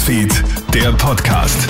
Newsfeed, der Podcast.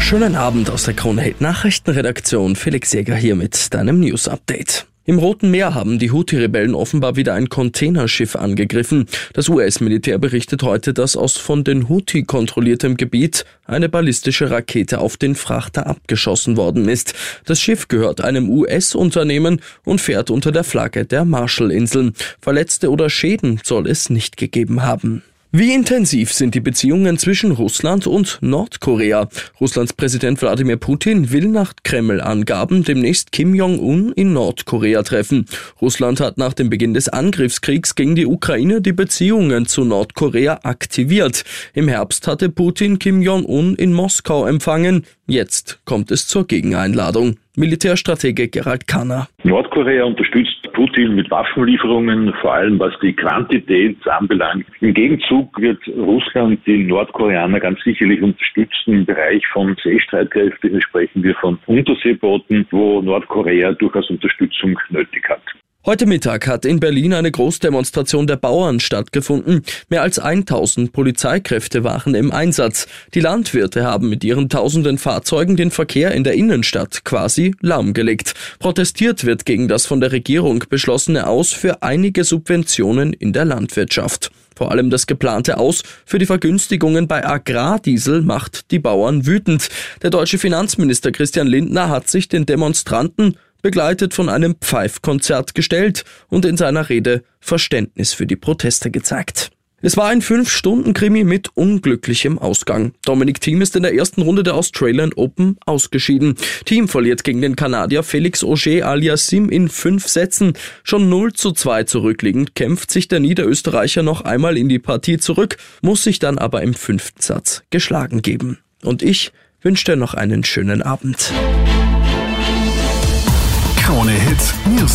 Schönen Abend aus der Krone Nachrichtenredaktion. Felix Jäger hier mit deinem News Update. Im Roten Meer haben die Houthi-Rebellen offenbar wieder ein Containerschiff angegriffen. Das US-Militär berichtet heute, dass aus von den Houthi kontrolliertem Gebiet eine ballistische Rakete auf den Frachter abgeschossen worden ist. Das Schiff gehört einem US-Unternehmen und fährt unter der Flagge der Marshallinseln. Verletzte oder Schäden soll es nicht gegeben haben. Wie intensiv sind die Beziehungen zwischen Russland und Nordkorea? Russlands Präsident Wladimir Putin will nach Kreml-Angaben demnächst Kim Jong-un in Nordkorea treffen. Russland hat nach dem Beginn des Angriffskriegs gegen die Ukraine die Beziehungen zu Nordkorea aktiviert. Im Herbst hatte Putin Kim Jong-un in Moskau empfangen. Jetzt kommt es zur Gegeneinladung. Militärstratege Gerald Kanner. Nordkorea unterstützt Putin mit Waffenlieferungen, vor allem was die Quantität anbelangt. Im Gegenzug wird Russland die Nordkoreaner ganz sicherlich unterstützen im Bereich von Seestreitkräften. Sprechen wir von Unterseebooten, wo Nordkorea durchaus Unterstützung nötig hat. Heute Mittag hat in Berlin eine Großdemonstration der Bauern stattgefunden. Mehr als 1000 Polizeikräfte waren im Einsatz. Die Landwirte haben mit ihren tausenden Fahrzeugen den Verkehr in der Innenstadt quasi lahmgelegt. Protestiert wird gegen das von der Regierung beschlossene Aus für einige Subventionen in der Landwirtschaft. Vor allem das geplante Aus für die Vergünstigungen bei Agrardiesel macht die Bauern wütend. Der deutsche Finanzminister Christian Lindner hat sich den Demonstranten begleitet von einem Pfeifkonzert gestellt und in seiner Rede Verständnis für die Proteste gezeigt. Es war ein Fünf-Stunden-Krimi mit unglücklichem Ausgang. Dominik Thiem ist in der ersten Runde der Australian Open ausgeschieden. Thiem verliert gegen den Kanadier Felix Auger alias Sim in fünf Sätzen. Schon 0 zu 2 zurückliegend kämpft sich der Niederösterreicher noch einmal in die Partie zurück, muss sich dann aber im fünften Satz geschlagen geben. Und ich wünsche dir noch einen schönen Abend.